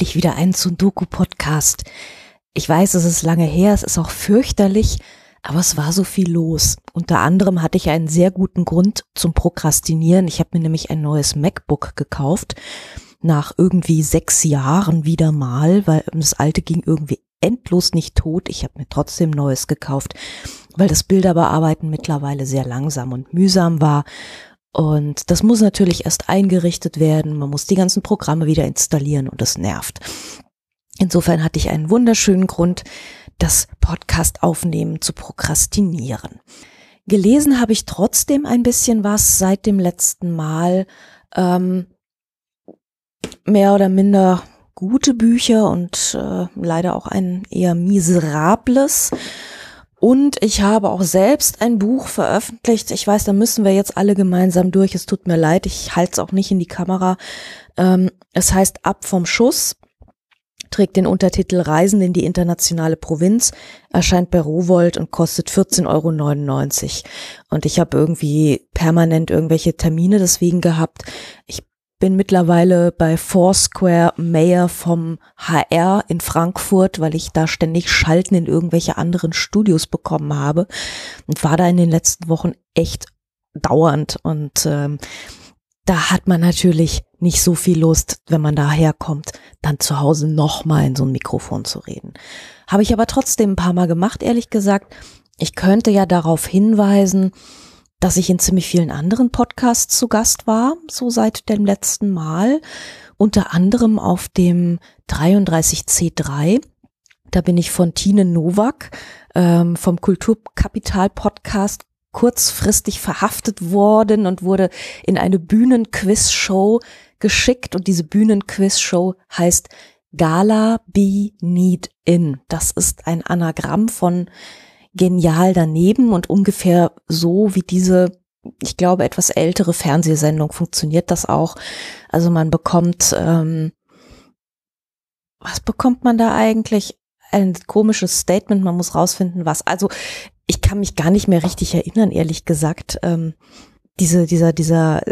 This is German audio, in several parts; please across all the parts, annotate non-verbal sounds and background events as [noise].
Endlich wieder einen Sundoku-Podcast. Ich weiß, es ist lange her, es ist auch fürchterlich, aber es war so viel los. Unter anderem hatte ich einen sehr guten Grund zum Prokrastinieren. Ich habe mir nämlich ein neues MacBook gekauft, nach irgendwie sechs Jahren wieder mal, weil das alte ging irgendwie endlos nicht tot. Ich habe mir trotzdem neues gekauft, weil das Bilderbearbeiten mittlerweile sehr langsam und mühsam war. Und das muss natürlich erst eingerichtet werden. Man muss die ganzen Programme wieder installieren und das nervt. Insofern hatte ich einen wunderschönen Grund, das Podcast aufnehmen zu prokrastinieren. Gelesen habe ich trotzdem ein bisschen was seit dem letzten Mal. Ähm, mehr oder minder gute Bücher und äh, leider auch ein eher miserables. Und ich habe auch selbst ein Buch veröffentlicht. Ich weiß, da müssen wir jetzt alle gemeinsam durch. Es tut mir leid, ich halte es auch nicht in die Kamera. Ähm, es heißt Ab vom Schuss, trägt den Untertitel Reisen in die internationale Provinz, erscheint bei Rowold und kostet 14,99 Euro. Und ich habe irgendwie permanent irgendwelche Termine deswegen gehabt. Ich bin mittlerweile bei Foursquare Mayor vom HR in Frankfurt, weil ich da ständig Schalten in irgendwelche anderen Studios bekommen habe und war da in den letzten Wochen echt dauernd und ähm, da hat man natürlich nicht so viel Lust, wenn man daherkommt, dann zu Hause nochmal in so ein Mikrofon zu reden. Habe ich aber trotzdem ein paar Mal gemacht, ehrlich gesagt. Ich könnte ja darauf hinweisen, dass ich in ziemlich vielen anderen Podcasts zu Gast war, so seit dem letzten Mal, unter anderem auf dem 33C3. Da bin ich von Tine Nowak ähm, vom Kulturkapital Podcast kurzfristig verhaftet worden und wurde in eine Bühnenquiz-Show geschickt und diese Bühnenquiz-Show heißt Gala Be Need In. Das ist ein Anagramm von genial daneben und ungefähr so wie diese, ich glaube, etwas ältere Fernsehsendung funktioniert das auch. Also man bekommt, ähm, was bekommt man da eigentlich? Ein komisches Statement, man muss rausfinden, was. Also ich kann mich gar nicht mehr richtig erinnern, ehrlich gesagt. Ähm, diese, dieser, dieser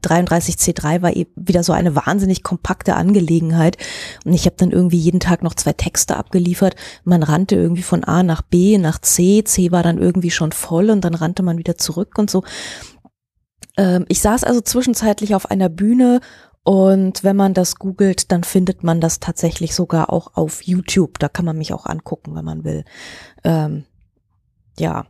33C3 war eben wieder so eine wahnsinnig kompakte Angelegenheit. Und ich habe dann irgendwie jeden Tag noch zwei Texte abgeliefert. Man rannte irgendwie von A nach B, nach C. C war dann irgendwie schon voll und dann rannte man wieder zurück und so. Ähm, ich saß also zwischenzeitlich auf einer Bühne und wenn man das googelt, dann findet man das tatsächlich sogar auch auf YouTube. Da kann man mich auch angucken, wenn man will. Ähm, ja.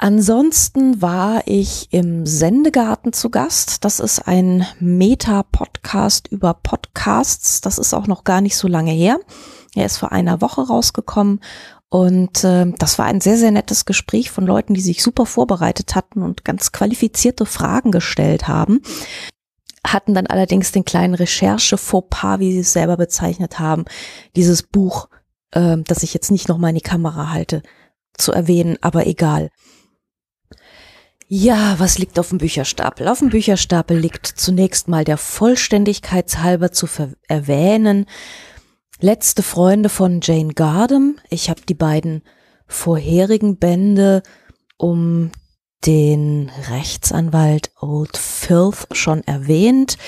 Ansonsten war ich im Sendegarten zu Gast. Das ist ein Meta-Podcast über Podcasts. Das ist auch noch gar nicht so lange her. Er ist vor einer Woche rausgekommen und äh, das war ein sehr, sehr nettes Gespräch von Leuten, die sich super vorbereitet hatten und ganz qualifizierte Fragen gestellt haben. Hatten dann allerdings den kleinen Recherche-Fauxpas, wie sie es selber bezeichnet haben, dieses Buch, äh, das ich jetzt nicht nochmal in die Kamera halte, zu erwähnen, aber egal. Ja, was liegt auf dem Bücherstapel? Auf dem Bücherstapel liegt zunächst mal der Vollständigkeitshalber zu erwähnen. Letzte Freunde von Jane Gardam. Ich habe die beiden vorherigen Bände um den Rechtsanwalt Old Filth schon erwähnt.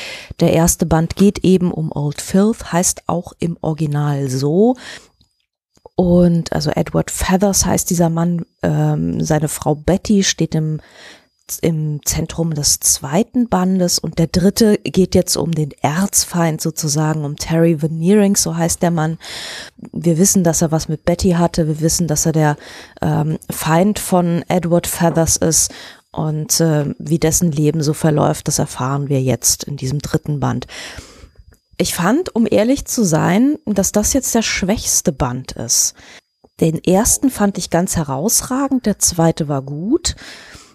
Der erste Band geht eben um Old Filth, heißt auch im Original so. Und also Edward Feathers heißt dieser Mann, ähm, seine Frau Betty steht im, im Zentrum des zweiten Bandes und der dritte geht jetzt um den Erzfeind sozusagen, um Terry Veneering, so heißt der Mann. Wir wissen, dass er was mit Betty hatte, wir wissen, dass er der ähm, Feind von Edward Feathers ist und äh, wie dessen Leben so verläuft, das erfahren wir jetzt in diesem dritten Band. Ich fand, um ehrlich zu sein, dass das jetzt der schwächste Band ist. Den ersten fand ich ganz herausragend, der zweite war gut.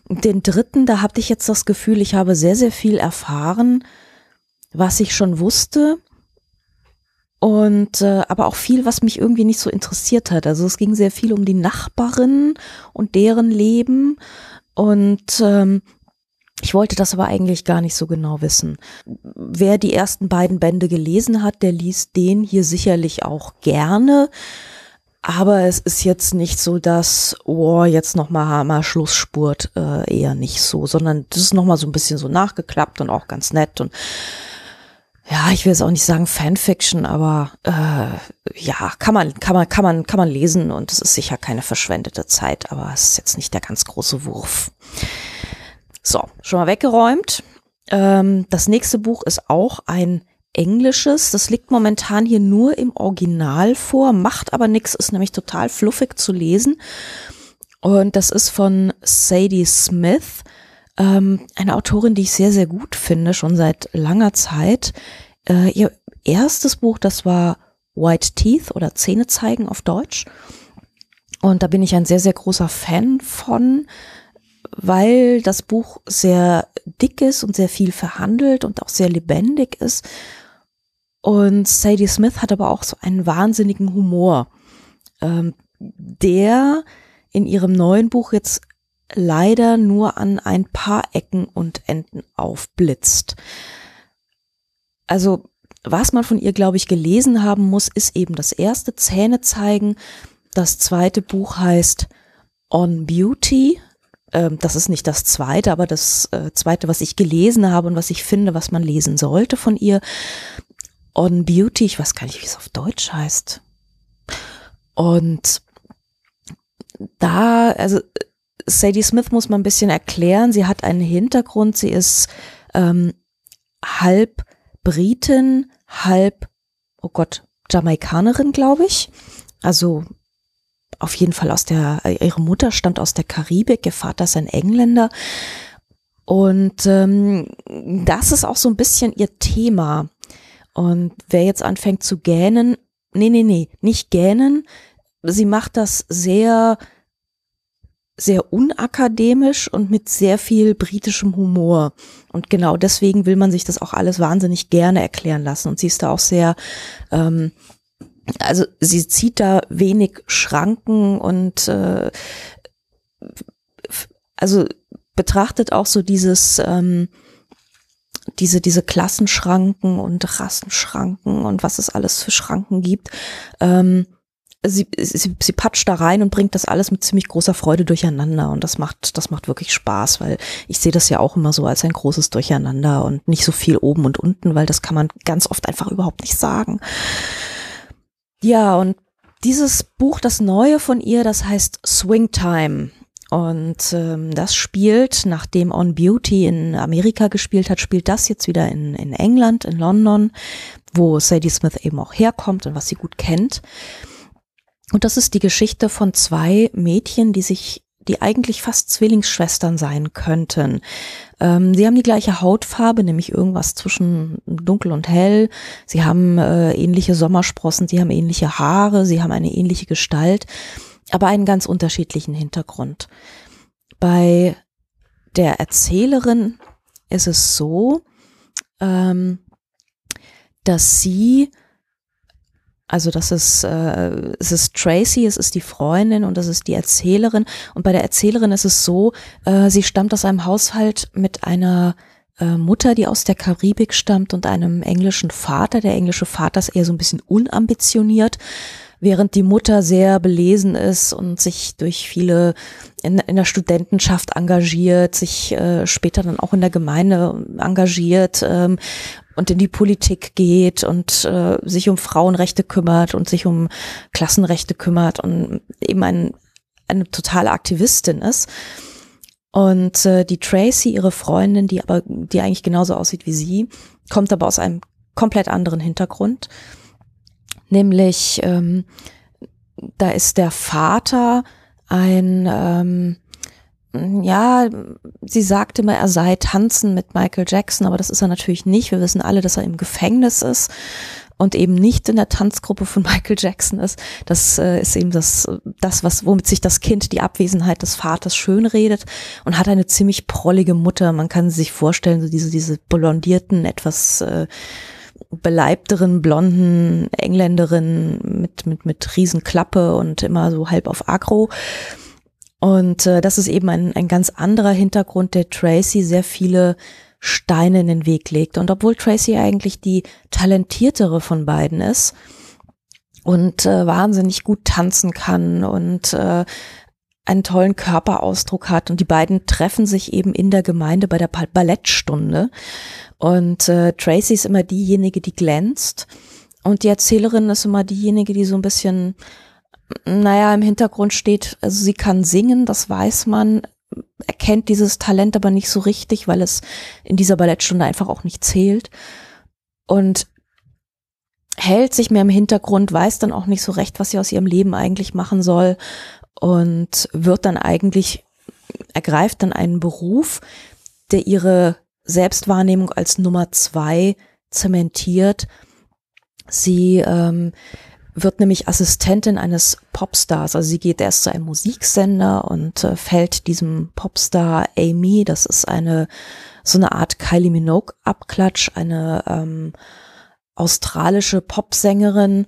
Den dritten, da hatte ich jetzt das Gefühl, ich habe sehr, sehr viel erfahren, was ich schon wusste. Und äh, aber auch viel, was mich irgendwie nicht so interessiert hat. Also es ging sehr viel um die Nachbarinnen und deren Leben. Und ähm, ich wollte das aber eigentlich gar nicht so genau wissen. Wer die ersten beiden Bände gelesen hat, der liest den hier sicherlich auch gerne. Aber es ist jetzt nicht so, dass, oh, jetzt nochmal Hammer, Schlussspurt, äh, eher nicht so, sondern das ist nochmal so ein bisschen so nachgeklappt und auch ganz nett und ja, ich will jetzt auch nicht sagen Fanfiction, aber äh, ja, kann man, kann man, kann man, kann man lesen und es ist sicher keine verschwendete Zeit, aber es ist jetzt nicht der ganz große Wurf. So, schon mal weggeräumt. Ähm, das nächste Buch ist auch ein englisches. Das liegt momentan hier nur im Original vor, macht aber nichts, ist nämlich total fluffig zu lesen. Und das ist von Sadie Smith, ähm, eine Autorin, die ich sehr, sehr gut finde, schon seit langer Zeit. Äh, ihr erstes Buch, das war White Teeth oder Zähne zeigen auf Deutsch. Und da bin ich ein sehr, sehr großer Fan von, weil das Buch sehr dick ist und sehr viel verhandelt und auch sehr lebendig ist. Und Sadie Smith hat aber auch so einen wahnsinnigen Humor, ähm, der in ihrem neuen Buch jetzt leider nur an ein paar Ecken und Enden aufblitzt. Also, was man von ihr, glaube ich, gelesen haben muss, ist eben das erste Zähne zeigen. Das zweite Buch heißt On Beauty. Ähm, das ist nicht das zweite, aber das äh, zweite, was ich gelesen habe und was ich finde, was man lesen sollte von ihr. On Beauty, ich weiß gar nicht, wie es auf Deutsch heißt. Und da, also Sadie Smith muss man ein bisschen erklären. Sie hat einen Hintergrund. Sie ist ähm, halb Britin, halb, oh Gott, Jamaikanerin, glaube ich. Also auf jeden Fall aus der, ihre Mutter stammt aus der Karibik, ihr Vater ist ein Engländer. Und ähm, das ist auch so ein bisschen ihr Thema. Und wer jetzt anfängt zu gähnen, nee, nee, nee, nicht gähnen. Sie macht das sehr sehr unakademisch und mit sehr viel britischem Humor. Und genau deswegen will man sich das auch alles wahnsinnig gerne erklären lassen. Und sie ist da auch sehr, ähm, also sie zieht da wenig Schranken und äh, also betrachtet auch so dieses ähm, diese diese Klassenschranken und Rassenschranken und was es alles für Schranken gibt. Ähm, sie, sie, sie patscht da rein und bringt das alles mit ziemlich großer Freude durcheinander und das macht, das macht wirklich Spaß, weil ich sehe das ja auch immer so als ein großes Durcheinander und nicht so viel oben und unten, weil das kann man ganz oft einfach überhaupt nicht sagen. Ja, und dieses Buch, das neue von ihr, das heißt Swing Time. Und ähm, das spielt, nachdem On Beauty in Amerika gespielt hat, spielt das jetzt wieder in, in England, in London, wo Sadie Smith eben auch herkommt und was sie gut kennt. Und das ist die Geschichte von zwei Mädchen, die sich die eigentlich fast Zwillingsschwestern sein könnten. Ähm, sie haben die gleiche Hautfarbe, nämlich irgendwas zwischen dunkel und hell. Sie haben äh, ähnliche Sommersprossen, sie haben ähnliche Haare, sie haben eine ähnliche Gestalt, aber einen ganz unterschiedlichen Hintergrund. Bei der Erzählerin ist es so, ähm, dass sie also das ist, äh, es ist Tracy, es ist die Freundin und das ist die Erzählerin. Und bei der Erzählerin ist es so, äh, sie stammt aus einem Haushalt mit einer äh, Mutter, die aus der Karibik stammt und einem englischen Vater. Der englische Vater ist eher so ein bisschen unambitioniert, während die Mutter sehr belesen ist und sich durch viele in, in der Studentenschaft engagiert, sich äh, später dann auch in der Gemeinde engagiert ähm, und in die Politik geht und äh, sich um Frauenrechte kümmert und sich um Klassenrechte kümmert und eben ein, eine totale Aktivistin ist. Und äh, die Tracy, ihre Freundin, die aber, die eigentlich genauso aussieht wie sie, kommt aber aus einem komplett anderen Hintergrund. Nämlich, ähm, da ist der Vater ein ähm, ja, sie sagte immer, er sei tanzen mit Michael Jackson, aber das ist er natürlich nicht. Wir wissen alle, dass er im Gefängnis ist und eben nicht in der Tanzgruppe von [laughs] Michael Jackson ist. Das äh, ist eben das, das, was, womit sich das Kind die Abwesenheit des Vaters schönredet und hat eine ziemlich prollige Mutter. Man kann sich vorstellen, so diese, diese blondierten, etwas äh, beleibteren, blonden Engländerin mit, mit, mit Riesenklappe und immer so halb auf Agro. Und äh, das ist eben ein, ein ganz anderer Hintergrund, der Tracy sehr viele Steine in den Weg legt. Und obwohl Tracy eigentlich die talentiertere von beiden ist und äh, wahnsinnig gut tanzen kann und äh, einen tollen Körperausdruck hat und die beiden treffen sich eben in der Gemeinde bei der Ballettstunde und äh, Tracy ist immer diejenige, die glänzt. Und die Erzählerin ist immer diejenige, die so ein bisschen, naja, im Hintergrund steht. Also sie kann singen, das weiß man, erkennt dieses Talent aber nicht so richtig, weil es in dieser Ballettstunde einfach auch nicht zählt. Und hält sich mehr im Hintergrund, weiß dann auch nicht so recht, was sie aus ihrem Leben eigentlich machen soll. Und wird dann eigentlich, ergreift dann einen Beruf, der ihre Selbstwahrnehmung als Nummer zwei zementiert. Sie ähm, wird nämlich Assistentin eines Popstars. Also sie geht erst zu einem Musiksender und äh, fällt diesem Popstar Amy, das ist eine so eine Art Kylie Minogue Abklatsch, eine ähm, australische Popsängerin,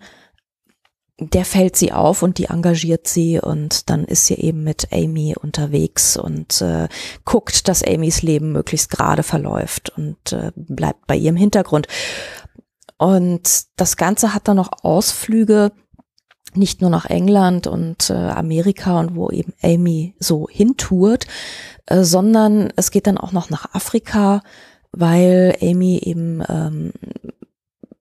der fällt sie auf und die engagiert sie und dann ist sie eben mit Amy unterwegs und äh, guckt, dass Amys Leben möglichst gerade verläuft und äh, bleibt bei ihr im Hintergrund. Und das Ganze hat dann noch Ausflüge, nicht nur nach England und äh, Amerika und wo eben Amy so hintourt, äh, sondern es geht dann auch noch nach Afrika, weil Amy eben ähm,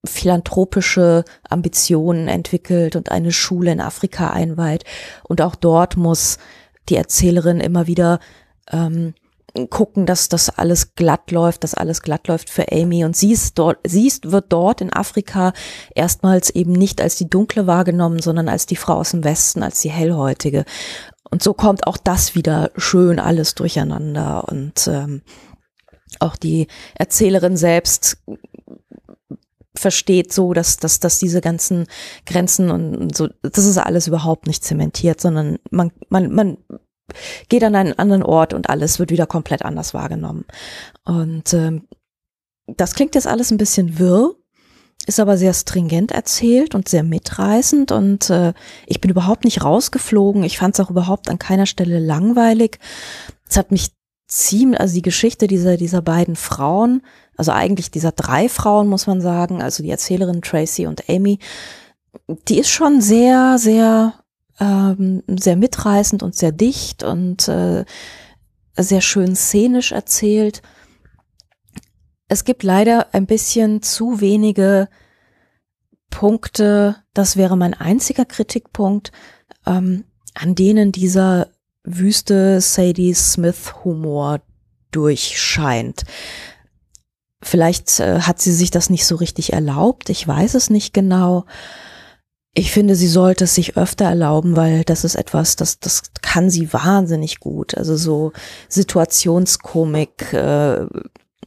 philanthropische Ambitionen entwickelt und eine Schule in Afrika einweiht. Und auch dort muss die Erzählerin immer wieder ähm, gucken, dass das alles glatt läuft, dass alles glatt läuft für Amy. Und sie ist dort, sie ist, wird dort in Afrika erstmals eben nicht als die Dunkle wahrgenommen, sondern als die Frau aus dem Westen, als die Hellhäutige. Und so kommt auch das wieder schön alles durcheinander. Und ähm, auch die Erzählerin selbst versteht so, dass, dass, dass diese ganzen Grenzen und so, das ist alles überhaupt nicht zementiert, sondern man, man, man geht an einen anderen Ort und alles wird wieder komplett anders wahrgenommen. Und ähm, das klingt jetzt alles ein bisschen wirr, ist aber sehr stringent erzählt und sehr mitreißend und äh, ich bin überhaupt nicht rausgeflogen. Ich fand es auch überhaupt an keiner Stelle langweilig. Es hat mich ziemlich, also die Geschichte dieser, dieser beiden Frauen also eigentlich dieser drei Frauen, muss man sagen, also die Erzählerin Tracy und Amy, die ist schon sehr, sehr, ähm, sehr mitreißend und sehr dicht und äh, sehr schön szenisch erzählt. Es gibt leider ein bisschen zu wenige Punkte, das wäre mein einziger Kritikpunkt, ähm, an denen dieser wüste Sadie Smith Humor durchscheint. Vielleicht äh, hat sie sich das nicht so richtig erlaubt, ich weiß es nicht genau. Ich finde, sie sollte es sich öfter erlauben, weil das ist etwas, das, das kann sie wahnsinnig gut. Also so Situationskomik, äh,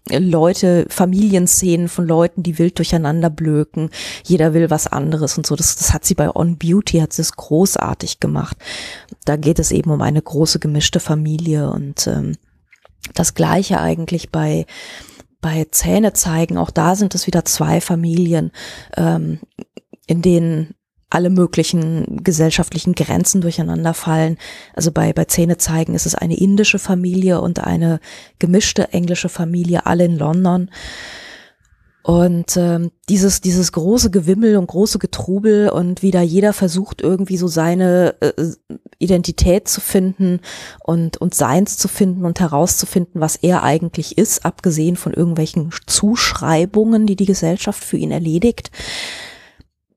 Leute, Familienszenen von Leuten, die wild durcheinander blöken. Jeder will was anderes und so. Das, das hat sie bei On Beauty, hat sie es großartig gemacht. Da geht es eben um eine große gemischte Familie und ähm, das Gleiche eigentlich bei bei Zähne zeigen, auch da sind es wieder zwei Familien, ähm, in denen alle möglichen gesellschaftlichen Grenzen durcheinander fallen. Also bei, bei Zähne zeigen ist es eine indische Familie und eine gemischte englische Familie, alle in London. Und ähm, dieses, dieses große Gewimmel und große Getrubel und wieder jeder versucht irgendwie so seine äh, Identität zu finden und, und Seins zu finden und herauszufinden, was er eigentlich ist, abgesehen von irgendwelchen Zuschreibungen, die die Gesellschaft für ihn erledigt.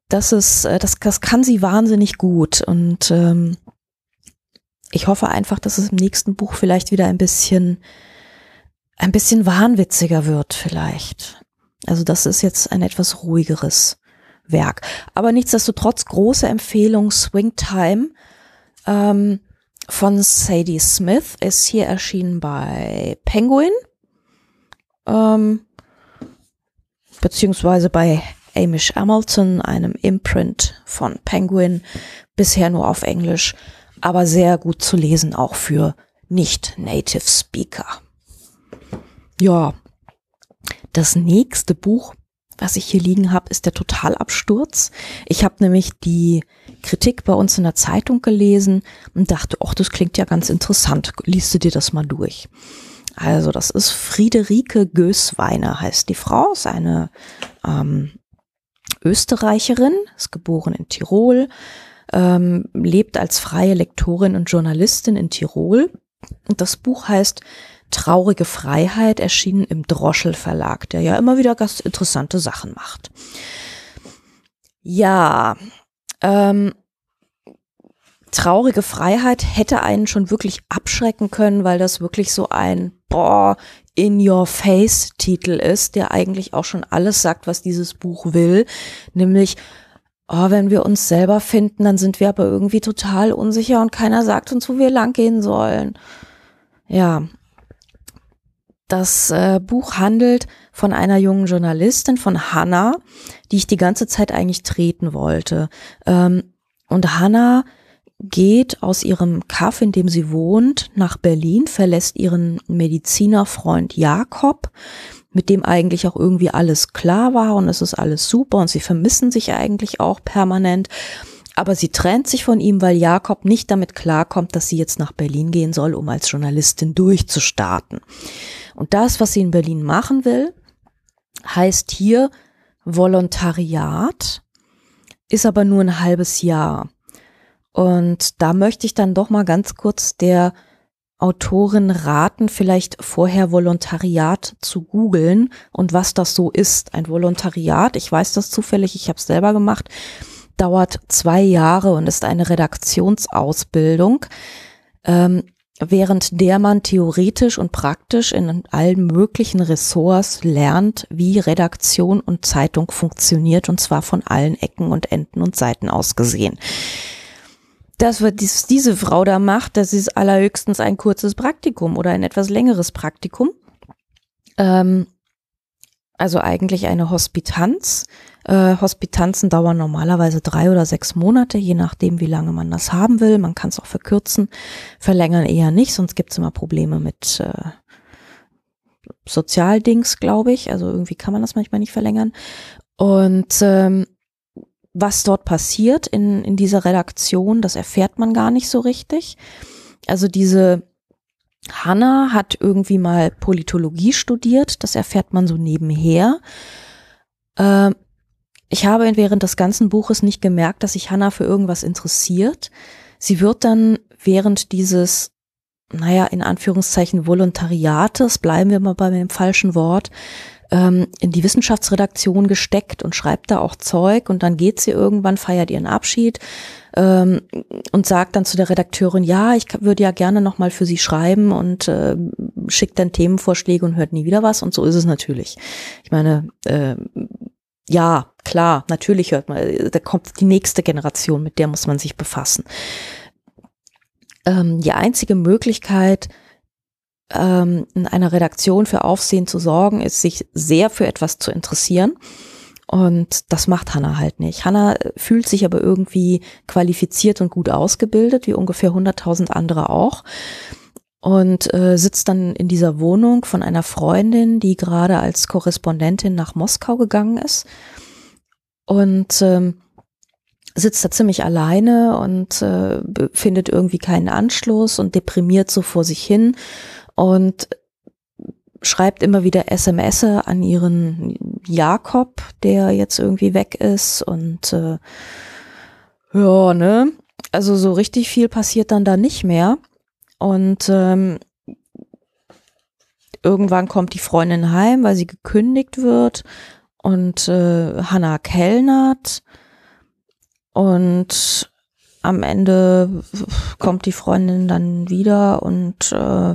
Das ist, äh, das, das kann sie wahnsinnig gut und ähm, ich hoffe einfach, dass es im nächsten Buch vielleicht wieder ein bisschen, ein bisschen wahnwitziger wird vielleicht. Also das ist jetzt ein etwas ruhigeres Werk. Aber nichtsdestotrotz große Empfehlung Swing Time ähm, von Sadie Smith ist hier erschienen bei Penguin ähm, beziehungsweise bei Amish Hamilton, einem Imprint von Penguin, bisher nur auf Englisch, aber sehr gut zu lesen auch für nicht-Native Speaker. Ja, das nächste Buch, was ich hier liegen habe, ist der Totalabsturz. Ich habe nämlich die Kritik bei uns in der Zeitung gelesen und dachte, ach, das klingt ja ganz interessant. Liest du dir das mal durch? Also, das ist Friederike Gößweiner, heißt die Frau, ist eine ähm, Österreicherin, ist geboren in Tirol, ähm, lebt als freie Lektorin und Journalistin in Tirol. Und das Buch heißt Traurige Freiheit, erschienen im Droschel Verlag, der ja immer wieder ganz interessante Sachen macht. Ja, ähm, Traurige Freiheit hätte einen schon wirklich abschrecken können, weil das wirklich so ein, boah, in your face Titel ist, der eigentlich auch schon alles sagt, was dieses Buch will, nämlich oh, wenn wir uns selber finden, dann sind wir aber irgendwie total unsicher und keiner sagt uns, wo wir langgehen sollen. Ja. Das äh, Buch handelt von einer jungen Journalistin, von Hannah, die ich die ganze Zeit eigentlich treten wollte. Ähm, und Hannah geht aus ihrem Kaff, in dem sie wohnt, nach Berlin, verlässt ihren Medizinerfreund Jakob, mit dem eigentlich auch irgendwie alles klar war und es ist alles super und sie vermissen sich eigentlich auch permanent. Aber sie trennt sich von ihm, weil Jakob nicht damit klarkommt, dass sie jetzt nach Berlin gehen soll, um als Journalistin durchzustarten. Und das, was sie in Berlin machen will, heißt hier Volontariat, ist aber nur ein halbes Jahr. Und da möchte ich dann doch mal ganz kurz der Autorin raten, vielleicht vorher Volontariat zu googeln und was das so ist. Ein Volontariat, ich weiß das zufällig, ich habe es selber gemacht, dauert zwei Jahre und ist eine Redaktionsausbildung, ähm, während der man theoretisch und praktisch in allen möglichen Ressorts lernt, wie Redaktion und Zeitung funktioniert und zwar von allen Ecken und Enden und Seiten aus gesehen das, was dies, diese Frau da macht, das ist allerhöchstens ein kurzes Praktikum oder ein etwas längeres Praktikum. Ähm, also eigentlich eine Hospitanz. Äh, Hospitanzen dauern normalerweise drei oder sechs Monate, je nachdem, wie lange man das haben will. Man kann es auch verkürzen, verlängern eher nicht, sonst gibt es immer Probleme mit äh, Sozialdings, glaube ich. Also irgendwie kann man das manchmal nicht verlängern. Und ähm, was dort passiert in, in dieser Redaktion, das erfährt man gar nicht so richtig. Also diese Hanna hat irgendwie mal Politologie studiert, das erfährt man so nebenher. Äh, ich habe während des ganzen Buches nicht gemerkt, dass sich Hanna für irgendwas interessiert. Sie wird dann während dieses, naja, in Anführungszeichen Volontariates, bleiben wir mal bei dem falschen Wort, ähm, in die Wissenschaftsredaktion gesteckt und schreibt da auch Zeug und dann geht sie irgendwann, feiert ihren Abschied ähm, und sagt dann zu der Redakteurin, ja, ich würde ja gerne nochmal für sie schreiben und äh, schickt dann Themenvorschläge und hört nie wieder was und so ist es natürlich. Ich meine, äh, ja, klar, natürlich hört man, da kommt die nächste Generation, mit der muss man sich befassen. Ähm, die einzige Möglichkeit, ähm, in einer Redaktion für Aufsehen zu sorgen, ist, sich sehr für etwas zu interessieren. Und das macht Hannah halt nicht. Hannah fühlt sich aber irgendwie qualifiziert und gut ausgebildet, wie ungefähr 100.000 andere auch. Und äh, sitzt dann in dieser Wohnung von einer Freundin, die gerade als Korrespondentin nach Moskau gegangen ist. Und ähm, sitzt da ziemlich alleine und äh, findet irgendwie keinen Anschluss und deprimiert so vor sich hin und schreibt immer wieder SMS an ihren Jakob, der jetzt irgendwie weg ist und äh, ja, ne? Also so richtig viel passiert dann da nicht mehr. Und ähm, irgendwann kommt die Freundin heim, weil sie gekündigt wird und äh, Hannah kellnert und am Ende kommt die Freundin dann wieder und äh,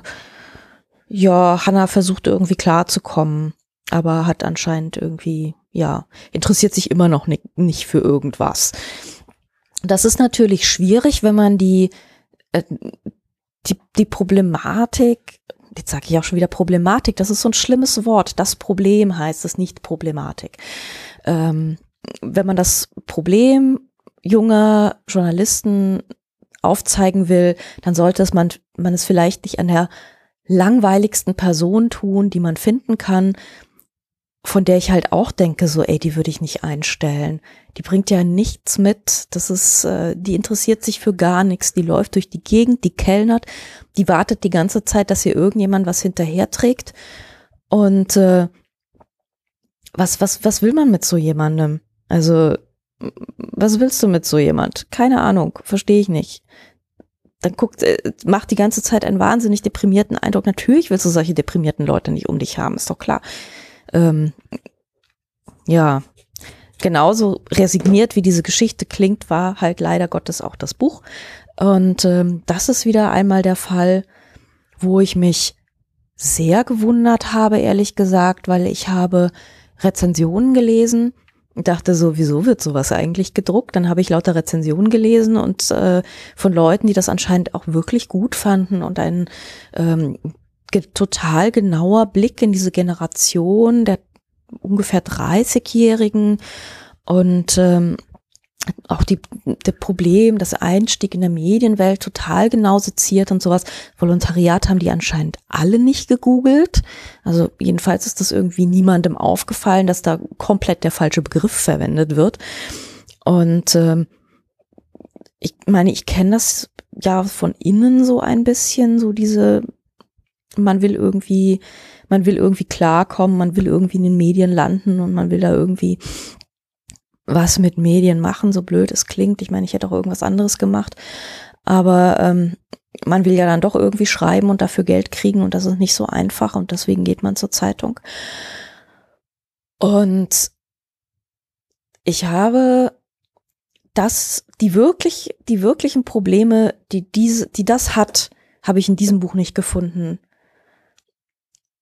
ja, Hannah versucht irgendwie klarzukommen, aber hat anscheinend irgendwie, ja, interessiert sich immer noch nicht, nicht für irgendwas. Das ist natürlich schwierig, wenn man die, äh, die, die Problematik, jetzt sage ich auch schon wieder Problematik, das ist so ein schlimmes Wort. Das Problem heißt es nicht Problematik. Ähm, wenn man das Problem junger Journalisten aufzeigen will, dann sollte es man, man es vielleicht nicht an der langweiligsten Person tun, die man finden kann, von der ich halt auch denke, so, ey, die würde ich nicht einstellen. Die bringt ja nichts mit. Das ist, äh, die interessiert sich für gar nichts. Die läuft durch die Gegend, die kellnert, die wartet die ganze Zeit, dass ihr irgendjemand was hinterher trägt. Und äh, was, was, was will man mit so jemandem? Also Was willst du mit so jemand? Keine Ahnung, verstehe ich nicht. Dann guckt, äh, macht die ganze Zeit einen wahnsinnig deprimierten Eindruck. Natürlich willst du solche deprimierten Leute nicht um dich haben, ist doch klar. Ähm, ja, genauso resigniert wie diese Geschichte klingt, war halt leider Gottes auch das Buch. Und ähm, das ist wieder einmal der Fall, wo ich mich sehr gewundert habe, ehrlich gesagt, weil ich habe Rezensionen gelesen dachte so, wieso wird sowas eigentlich gedruckt? Dann habe ich lauter Rezensionen gelesen und äh, von Leuten, die das anscheinend auch wirklich gut fanden und ein ähm, ge total genauer Blick in diese Generation der ungefähr 30-Jährigen und ähm, auch die, der Problem, das Einstieg in der Medienwelt total genau seziert und sowas. Volontariat haben die anscheinend alle nicht gegoogelt. Also jedenfalls ist das irgendwie niemandem aufgefallen, dass da komplett der falsche Begriff verwendet wird. Und ähm, ich meine, ich kenne das ja von innen so ein bisschen, so diese, man will irgendwie, man will irgendwie klarkommen, man will irgendwie in den Medien landen und man will da irgendwie was mit Medien machen, so blöd es klingt. Ich meine, ich hätte auch irgendwas anderes gemacht. Aber ähm, man will ja dann doch irgendwie schreiben und dafür Geld kriegen und das ist nicht so einfach und deswegen geht man zur Zeitung. Und ich habe das, die wirklich, die wirklichen Probleme, die diese, die das hat, habe ich in diesem Buch nicht gefunden.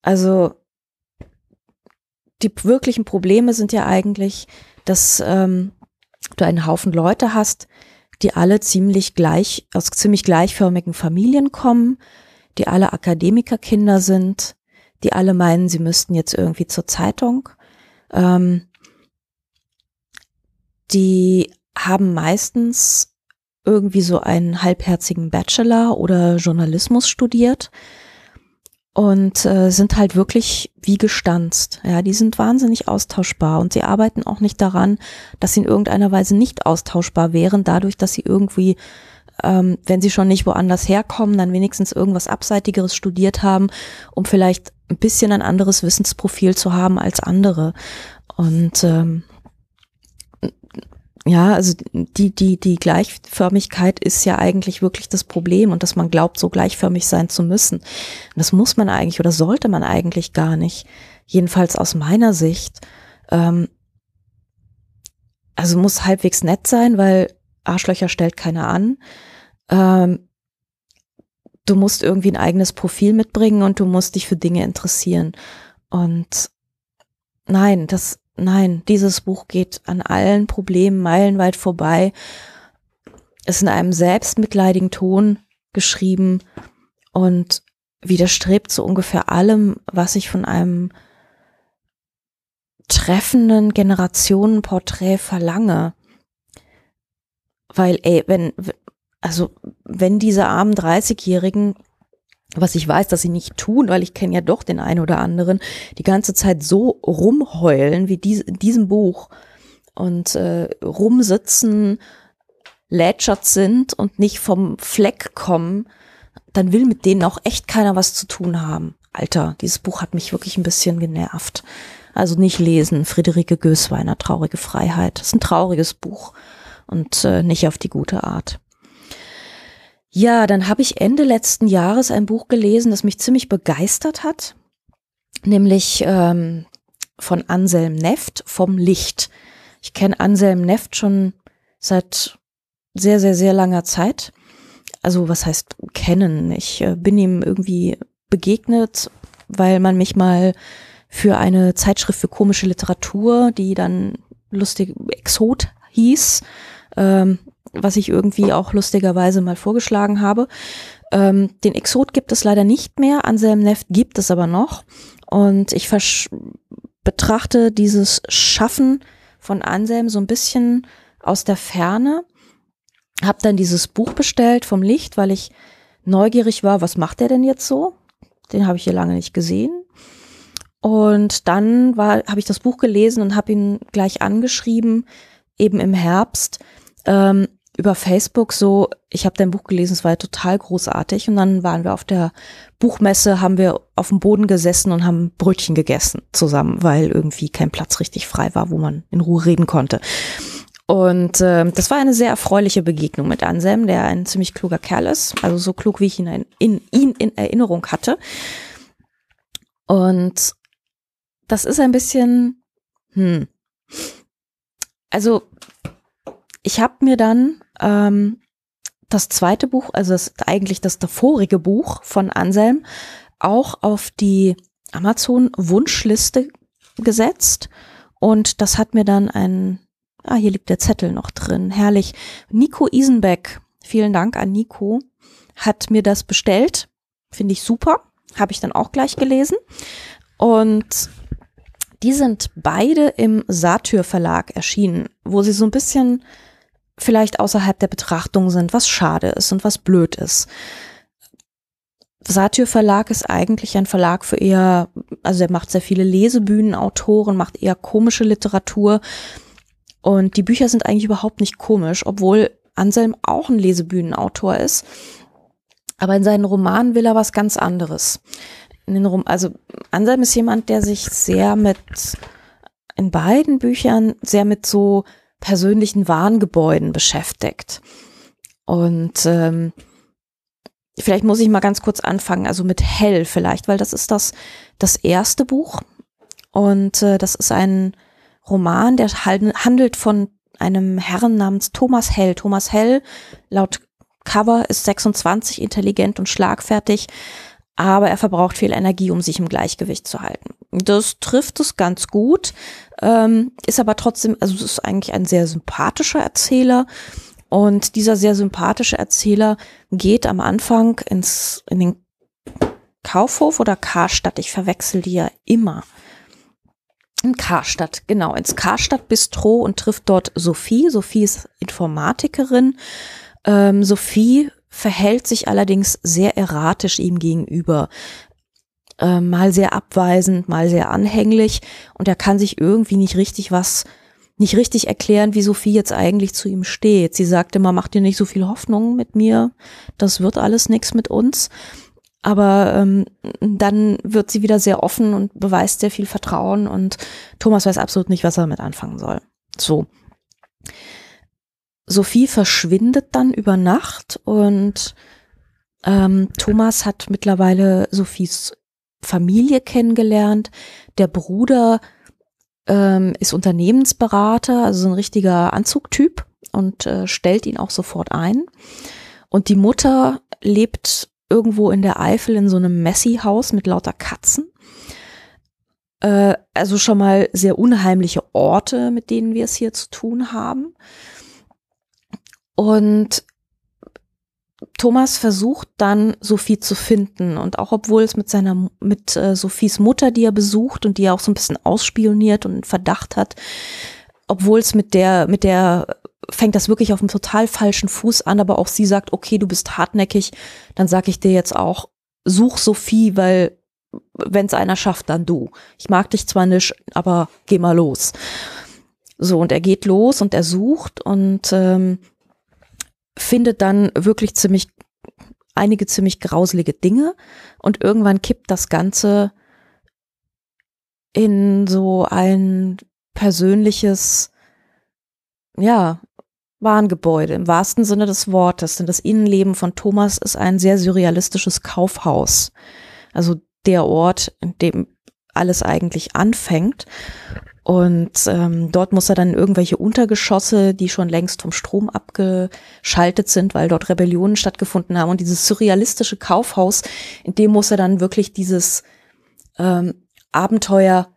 Also, die wirklichen Probleme sind ja eigentlich, dass ähm, du einen Haufen Leute hast, die alle ziemlich gleich, aus ziemlich gleichförmigen Familien kommen, die alle Akademikerkinder sind, die alle meinen, sie müssten jetzt irgendwie zur Zeitung. Ähm, die haben meistens irgendwie so einen halbherzigen Bachelor oder Journalismus studiert und äh, sind halt wirklich wie gestanzt. Ja, die sind wahnsinnig austauschbar und sie arbeiten auch nicht daran, dass sie in irgendeiner Weise nicht austauschbar wären, dadurch, dass sie irgendwie, ähm, wenn sie schon nicht woanders herkommen, dann wenigstens irgendwas Abseitigeres studiert haben, um vielleicht ein bisschen ein anderes Wissensprofil zu haben als andere. Und ähm, ja, also die, die, die Gleichförmigkeit ist ja eigentlich wirklich das Problem und dass man glaubt, so gleichförmig sein zu müssen. das muss man eigentlich oder sollte man eigentlich gar nicht. Jedenfalls aus meiner Sicht. Ähm, also muss halbwegs nett sein, weil Arschlöcher stellt keiner an. Ähm, du musst irgendwie ein eigenes Profil mitbringen und du musst dich für Dinge interessieren. Und nein, das, nein, dieses Buch geht an allen Problemen meilenweit vorbei. Ist in einem selbstmitleidigen Ton geschrieben und widerstrebt so ungefähr allem, was ich von einem treffenden Generationenporträt verlange. Weil, ey, wenn, also, wenn diese armen 30-Jährigen was ich weiß, dass sie nicht tun, weil ich kenne ja doch den einen oder anderen, die ganze Zeit so rumheulen wie dies, in diesem Buch und äh, rumsitzen, lätschert sind und nicht vom Fleck kommen, dann will mit denen auch echt keiner was zu tun haben. Alter, dieses Buch hat mich wirklich ein bisschen genervt. Also nicht lesen, Friederike Gößweiner, Traurige Freiheit. Das ist ein trauriges Buch und äh, nicht auf die gute Art. Ja, dann habe ich Ende letzten Jahres ein Buch gelesen, das mich ziemlich begeistert hat, nämlich ähm, von Anselm Neft vom Licht. Ich kenne Anselm Neft schon seit sehr, sehr, sehr langer Zeit. Also was heißt kennen? Ich äh, bin ihm irgendwie begegnet, weil man mich mal für eine Zeitschrift für komische Literatur, die dann lustig Exot hieß, ähm, was ich irgendwie auch lustigerweise mal vorgeschlagen habe. Ähm, den Exot gibt es leider nicht mehr, Anselm Neft gibt es aber noch. Und ich betrachte dieses Schaffen von Anselm so ein bisschen aus der Ferne. Hab dann dieses Buch bestellt vom Licht, weil ich neugierig war, was macht er denn jetzt so? Den habe ich hier lange nicht gesehen. Und dann habe ich das Buch gelesen und habe ihn gleich angeschrieben, eben im Herbst, ähm, über Facebook so, ich habe dein Buch gelesen, es war ja total großartig und dann waren wir auf der Buchmesse, haben wir auf dem Boden gesessen und haben Brötchen gegessen zusammen, weil irgendwie kein Platz richtig frei war, wo man in Ruhe reden konnte. Und äh, das war eine sehr erfreuliche Begegnung mit Anselm, der ein ziemlich kluger Kerl ist, also so klug, wie ich ihn in, in, ihn in Erinnerung hatte. Und das ist ein bisschen, hm, also ich habe mir dann ähm, das zweite Buch, also das, eigentlich das davorige Buch von Anselm, auch auf die Amazon-Wunschliste gesetzt. Und das hat mir dann ein, ah, hier liegt der Zettel noch drin, herrlich. Nico Isenbeck, vielen Dank an Nico, hat mir das bestellt. Finde ich super. Habe ich dann auch gleich gelesen. Und die sind beide im Satyr Verlag erschienen, wo sie so ein bisschen vielleicht außerhalb der Betrachtung sind, was schade ist und was blöd ist. Satyr Verlag ist eigentlich ein Verlag für eher, also er macht sehr viele Lesebühnenautoren, macht eher komische Literatur und die Bücher sind eigentlich überhaupt nicht komisch, obwohl Anselm auch ein Lesebühnenautor ist. Aber in seinen Romanen will er was ganz anderes. In den Rom also Anselm ist jemand, der sich sehr mit, in beiden Büchern sehr mit so persönlichen Warngebäuden beschäftigt. Und ähm, vielleicht muss ich mal ganz kurz anfangen, also mit Hell vielleicht, weil das ist das, das erste Buch. Und äh, das ist ein Roman, der handelt von einem Herrn namens Thomas Hell. Thomas Hell, laut Cover, ist 26, intelligent und schlagfertig, aber er verbraucht viel Energie, um sich im Gleichgewicht zu halten. Das trifft es ganz gut, ähm, ist aber trotzdem, also es ist eigentlich ein sehr sympathischer Erzähler. Und dieser sehr sympathische Erzähler geht am Anfang ins, in den Kaufhof oder Karstadt. Ich verwechsel die ja immer. In Karstadt, genau, ins Karstadt Bistro und trifft dort Sophie. Sophie ist Informatikerin. Ähm, Sophie verhält sich allerdings sehr erratisch ihm gegenüber. Äh, mal sehr abweisend, mal sehr anhänglich und er kann sich irgendwie nicht richtig was, nicht richtig erklären, wie Sophie jetzt eigentlich zu ihm steht. Sie sagt immer, mach dir nicht so viel Hoffnung mit mir, das wird alles nichts mit uns. Aber ähm, dann wird sie wieder sehr offen und beweist sehr viel Vertrauen und Thomas weiß absolut nicht, was er damit anfangen soll. So. Sophie verschwindet dann über Nacht und ähm, Thomas hat mittlerweile Sophies Familie kennengelernt. Der Bruder ähm, ist Unternehmensberater, also so ein richtiger Anzugtyp und äh, stellt ihn auch sofort ein. Und die Mutter lebt irgendwo in der Eifel in so einem Messi-Haus mit lauter Katzen. Äh, also schon mal sehr unheimliche Orte, mit denen wir es hier zu tun haben. Und Thomas versucht dann Sophie zu finden und auch obwohl es mit seiner mit äh, Sophies Mutter, die er besucht und die er auch so ein bisschen ausspioniert und Verdacht hat, obwohl es mit der mit der fängt das wirklich auf einem total falschen Fuß an, aber auch sie sagt, okay, du bist hartnäckig, dann sag ich dir jetzt auch, such Sophie, weil wenn es einer schafft, dann du. Ich mag dich zwar nicht, aber geh mal los. So und er geht los und er sucht und ähm, findet dann wirklich ziemlich einige ziemlich grauselige Dinge und irgendwann kippt das Ganze in so ein persönliches, ja, Warengebäude im wahrsten Sinne des Wortes. Denn das Innenleben von Thomas ist ein sehr surrealistisches Kaufhaus. Also der Ort, in dem alles eigentlich anfängt. Und ähm, dort muss er dann irgendwelche Untergeschosse, die schon längst vom Strom abgeschaltet sind, weil dort Rebellionen stattgefunden haben. Und dieses surrealistische Kaufhaus, in dem muss er dann wirklich dieses ähm, Abenteuer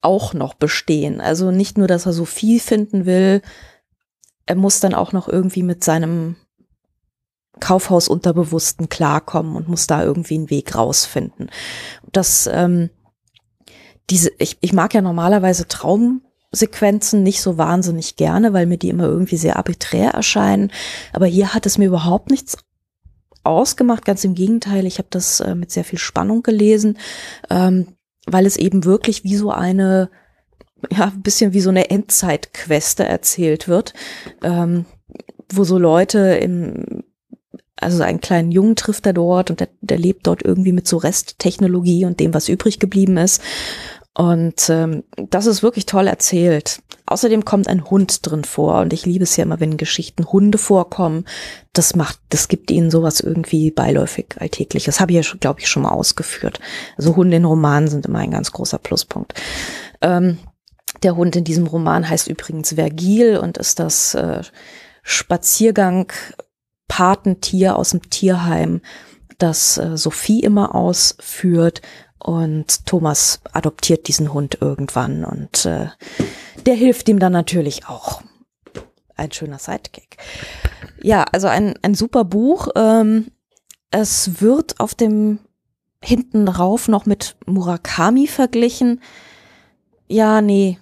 auch noch bestehen. Also nicht nur, dass er so viel finden will, er muss dann auch noch irgendwie mit seinem Kaufhaus Unterbewussten klarkommen und muss da irgendwie einen Weg rausfinden. Das ähm, diese, ich, ich mag ja normalerweise Traumsequenzen nicht so wahnsinnig gerne, weil mir die immer irgendwie sehr arbiträr erscheinen. Aber hier hat es mir überhaupt nichts ausgemacht. Ganz im Gegenteil, ich habe das äh, mit sehr viel Spannung gelesen, ähm, weil es eben wirklich wie so eine, ja, ein bisschen wie so eine Endzeitqueste erzählt wird, ähm, wo so Leute im also einen kleinen Jungen trifft er dort und der, der lebt dort irgendwie mit so Resttechnologie und dem, was übrig geblieben ist. Und ähm, das ist wirklich toll erzählt. Außerdem kommt ein Hund drin vor und ich liebe es ja immer, wenn in Geschichten Hunde vorkommen. Das macht, das gibt ihnen sowas irgendwie beiläufig alltägliches. Das habe ich ja, glaube ich, schon mal ausgeführt. Also Hunde in Romanen sind immer ein ganz großer Pluspunkt. Ähm, der Hund in diesem Roman heißt übrigens Vergil und ist das äh, Spaziergang Patentier aus dem Tierheim, das äh, Sophie immer ausführt und Thomas adoptiert diesen Hund irgendwann und äh, der hilft ihm dann natürlich auch. Ein schöner Sidekick. Ja, also ein, ein super Buch. Ähm, es wird auf dem hinten rauf noch mit Murakami verglichen. Ja, nee.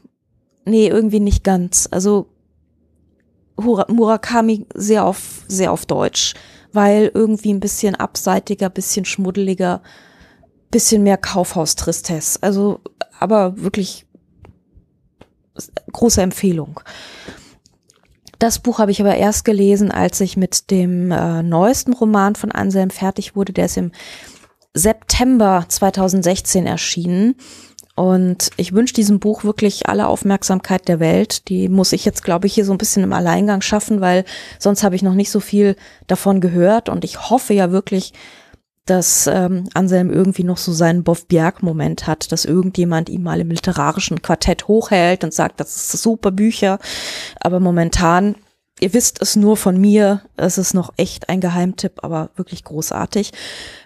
Nee, irgendwie nicht ganz. Also Murakami sehr auf, sehr auf Deutsch, weil irgendwie ein bisschen abseitiger, bisschen schmuddeliger bisschen mehr Kaufhaustristesse. Also, aber wirklich große Empfehlung. Das Buch habe ich aber erst gelesen, als ich mit dem äh, neuesten Roman von Anselm fertig wurde. Der ist im September 2016 erschienen. Und ich wünsche diesem Buch wirklich alle Aufmerksamkeit der Welt. Die muss ich jetzt, glaube ich, hier so ein bisschen im Alleingang schaffen, weil sonst habe ich noch nicht so viel davon gehört. Und ich hoffe ja wirklich, dass ähm, Anselm irgendwie noch so seinen Boff Bjerg-Moment hat, dass irgendjemand ihm mal im literarischen Quartett hochhält und sagt, das ist super Bücher. Aber momentan, ihr wisst es nur von mir, es ist noch echt ein Geheimtipp, aber wirklich großartig.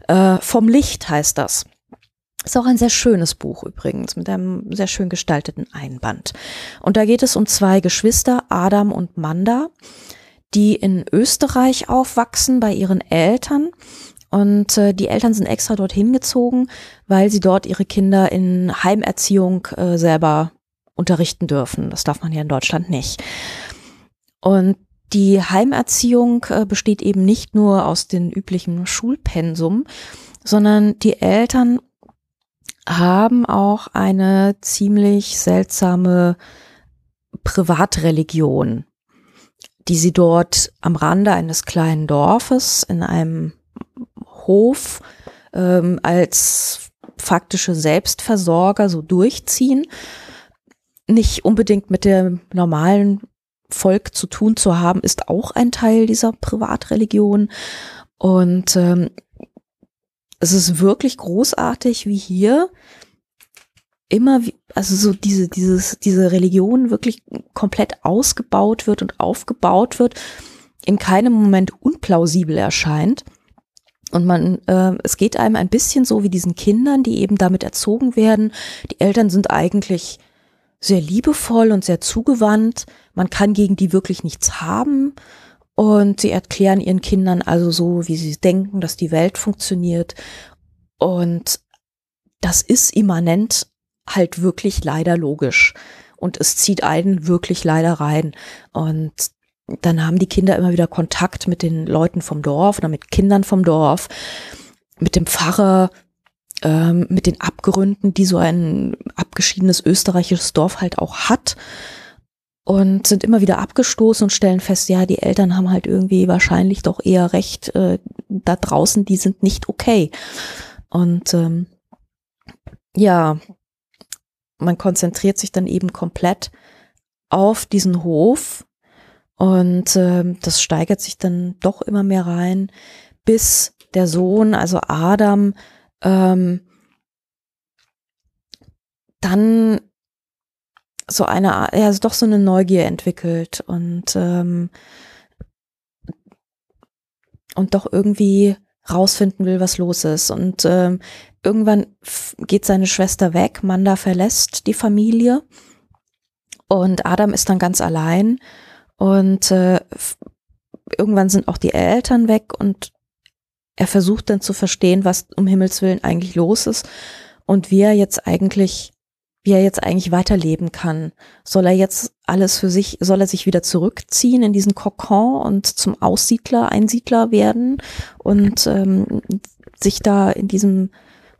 Äh, vom Licht heißt das. Ist auch ein sehr schönes Buch übrigens, mit einem sehr schön gestalteten Einband. Und da geht es um zwei Geschwister, Adam und Manda, die in Österreich aufwachsen bei ihren Eltern und äh, die Eltern sind extra dorthin gezogen, weil sie dort ihre Kinder in Heimerziehung äh, selber unterrichten dürfen. Das darf man ja in Deutschland nicht. Und die Heimerziehung äh, besteht eben nicht nur aus den üblichen Schulpensum, sondern die Eltern haben auch eine ziemlich seltsame Privatreligion, die sie dort am Rande eines kleinen Dorfes in einem Hof ähm, als faktische Selbstversorger so durchziehen. Nicht unbedingt mit dem normalen Volk zu tun zu haben, ist auch ein Teil dieser Privatreligion. Und ähm, es ist wirklich großartig, wie hier immer, wie, also so diese, dieses, diese Religion wirklich komplett ausgebaut wird und aufgebaut wird, in keinem Moment unplausibel erscheint. Und man, äh, es geht einem ein bisschen so wie diesen Kindern, die eben damit erzogen werden. Die Eltern sind eigentlich sehr liebevoll und sehr zugewandt. Man kann gegen die wirklich nichts haben. Und sie erklären ihren Kindern also so, wie sie denken, dass die Welt funktioniert. Und das ist immanent halt wirklich leider logisch. Und es zieht einen wirklich leider rein. Und dann haben die Kinder immer wieder Kontakt mit den Leuten vom Dorf oder mit Kindern vom Dorf, mit dem Pfarrer, ähm, mit den Abgründen, die so ein abgeschiedenes österreichisches Dorf halt auch hat und sind immer wieder abgestoßen und stellen fest, ja, die Eltern haben halt irgendwie wahrscheinlich doch eher recht, äh, da draußen, die sind nicht okay. Und ähm, ja, man konzentriert sich dann eben komplett auf diesen Hof und äh, das steigert sich dann doch immer mehr rein, bis der Sohn, also Adam, ähm, dann so eine, ja, also doch so eine Neugier entwickelt und ähm, und doch irgendwie rausfinden will, was los ist. Und ähm, irgendwann geht seine Schwester weg, Manda verlässt die Familie und Adam ist dann ganz allein und äh, irgendwann sind auch die Eltern weg und er versucht dann zu verstehen, was um Himmels Willen eigentlich los ist und wie er jetzt eigentlich, wie er jetzt eigentlich weiterleben kann. Soll er jetzt alles für sich, soll er sich wieder zurückziehen in diesen Kokon und zum Aussiedler, Einsiedler werden und ähm, sich da in diesem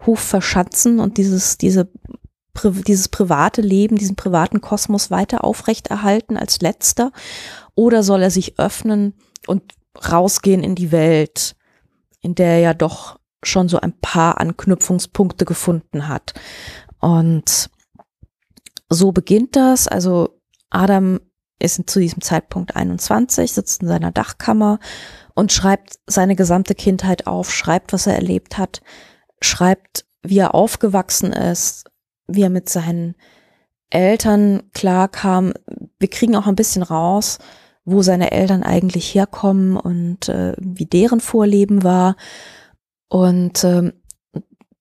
Hof verschanzen und dieses, diese dieses private Leben, diesen privaten Kosmos weiter aufrechterhalten als letzter? Oder soll er sich öffnen und rausgehen in die Welt, in der er ja doch schon so ein paar Anknüpfungspunkte gefunden hat? Und so beginnt das. Also Adam ist zu diesem Zeitpunkt 21, sitzt in seiner Dachkammer und schreibt seine gesamte Kindheit auf, schreibt, was er erlebt hat, schreibt, wie er aufgewachsen ist, wie er mit seinen Eltern klarkam. Wir kriegen auch ein bisschen raus, wo seine Eltern eigentlich herkommen und äh, wie deren Vorleben war. Und ähm,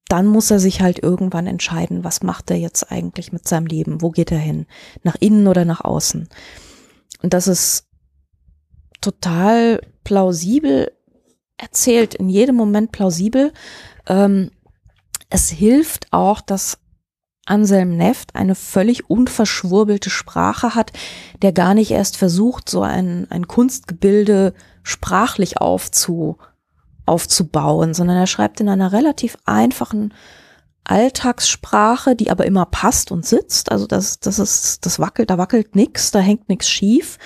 dann muss er sich halt irgendwann entscheiden, was macht er jetzt eigentlich mit seinem Leben? Wo geht er hin? Nach innen oder nach außen? Und das ist total plausibel erzählt, in jedem Moment plausibel. Ähm, es hilft auch, dass Anselm Neft eine völlig unverschwurbelte Sprache hat, der gar nicht erst versucht, so ein, ein Kunstgebilde sprachlich aufzu, aufzubauen, sondern er schreibt in einer relativ einfachen Alltagssprache, die aber immer passt und sitzt. Also das, das ist, das wackelt, da wackelt nix, da hängt nix schief.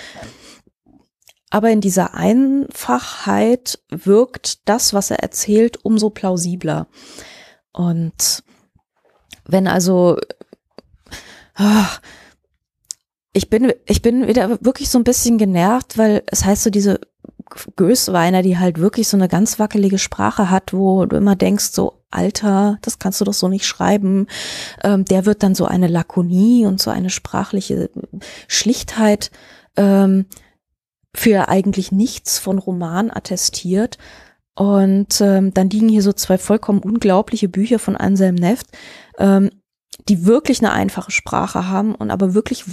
Aber in dieser Einfachheit wirkt das, was er erzählt, umso plausibler. Und wenn also, ach, ich bin, ich bin wieder wirklich so ein bisschen genervt, weil es heißt so diese Gößweiner, die halt wirklich so eine ganz wackelige Sprache hat, wo du immer denkst, so, Alter, das kannst du doch so nicht schreiben. Ähm, der wird dann so eine Lakonie und so eine sprachliche Schlichtheit ähm, für eigentlich nichts von Roman attestiert. Und ähm, dann liegen hier so zwei vollkommen unglaubliche Bücher von Anselm Neft, ähm, die wirklich eine einfache Sprache haben und aber wirklich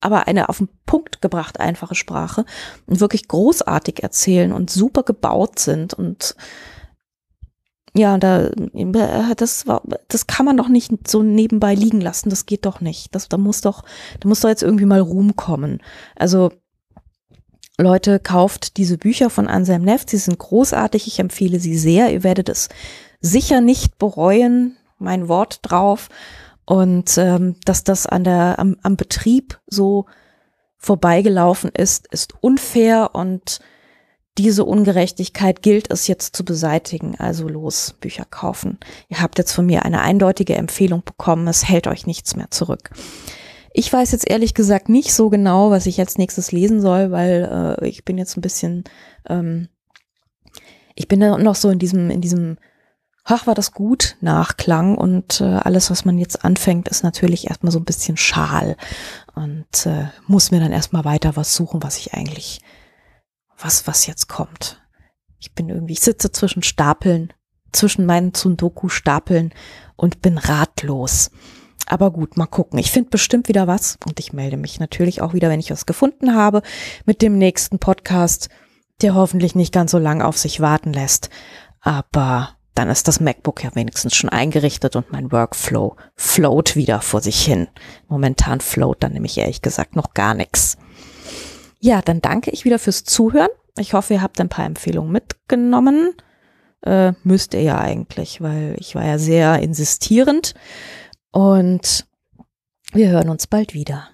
aber eine auf den Punkt gebracht einfache Sprache und wirklich großartig erzählen und super gebaut sind und ja, da, das war, das kann man doch nicht so nebenbei liegen lassen. Das geht doch nicht. Das, da muss doch, da muss doch jetzt irgendwie mal Ruhm kommen. Also, Leute, kauft diese Bücher von Anselm Neff. Sie sind großartig. Ich empfehle sie sehr. Ihr werdet es sicher nicht bereuen. Mein Wort drauf. Und ähm, dass das an der, am, am Betrieb so vorbeigelaufen ist, ist unfair und diese Ungerechtigkeit gilt es jetzt zu beseitigen. Also los, Bücher kaufen. Ihr habt jetzt von mir eine eindeutige Empfehlung bekommen. Es hält euch nichts mehr zurück. Ich weiß jetzt ehrlich gesagt nicht so genau, was ich jetzt nächstes lesen soll, weil äh, ich bin jetzt ein bisschen, ähm, ich bin noch so in diesem, in diesem ach, war das gut, Nachklang und äh, alles, was man jetzt anfängt, ist natürlich erstmal so ein bisschen schal und äh, muss mir dann erstmal weiter was suchen, was ich eigentlich, was, was jetzt kommt. Ich bin irgendwie, ich sitze zwischen Stapeln, zwischen meinen Tsundoku-Stapeln und bin ratlos. Aber gut, mal gucken. Ich finde bestimmt wieder was und ich melde mich natürlich auch wieder, wenn ich was gefunden habe, mit dem nächsten Podcast, der hoffentlich nicht ganz so lang auf sich warten lässt. Aber dann ist das MacBook ja wenigstens schon eingerichtet und mein Workflow float wieder vor sich hin. Momentan float dann nämlich ehrlich gesagt noch gar nichts. Ja, dann danke ich wieder fürs Zuhören. Ich hoffe, ihr habt ein paar Empfehlungen mitgenommen. Äh, müsst ihr ja eigentlich, weil ich war ja sehr insistierend. Und wir hören uns bald wieder.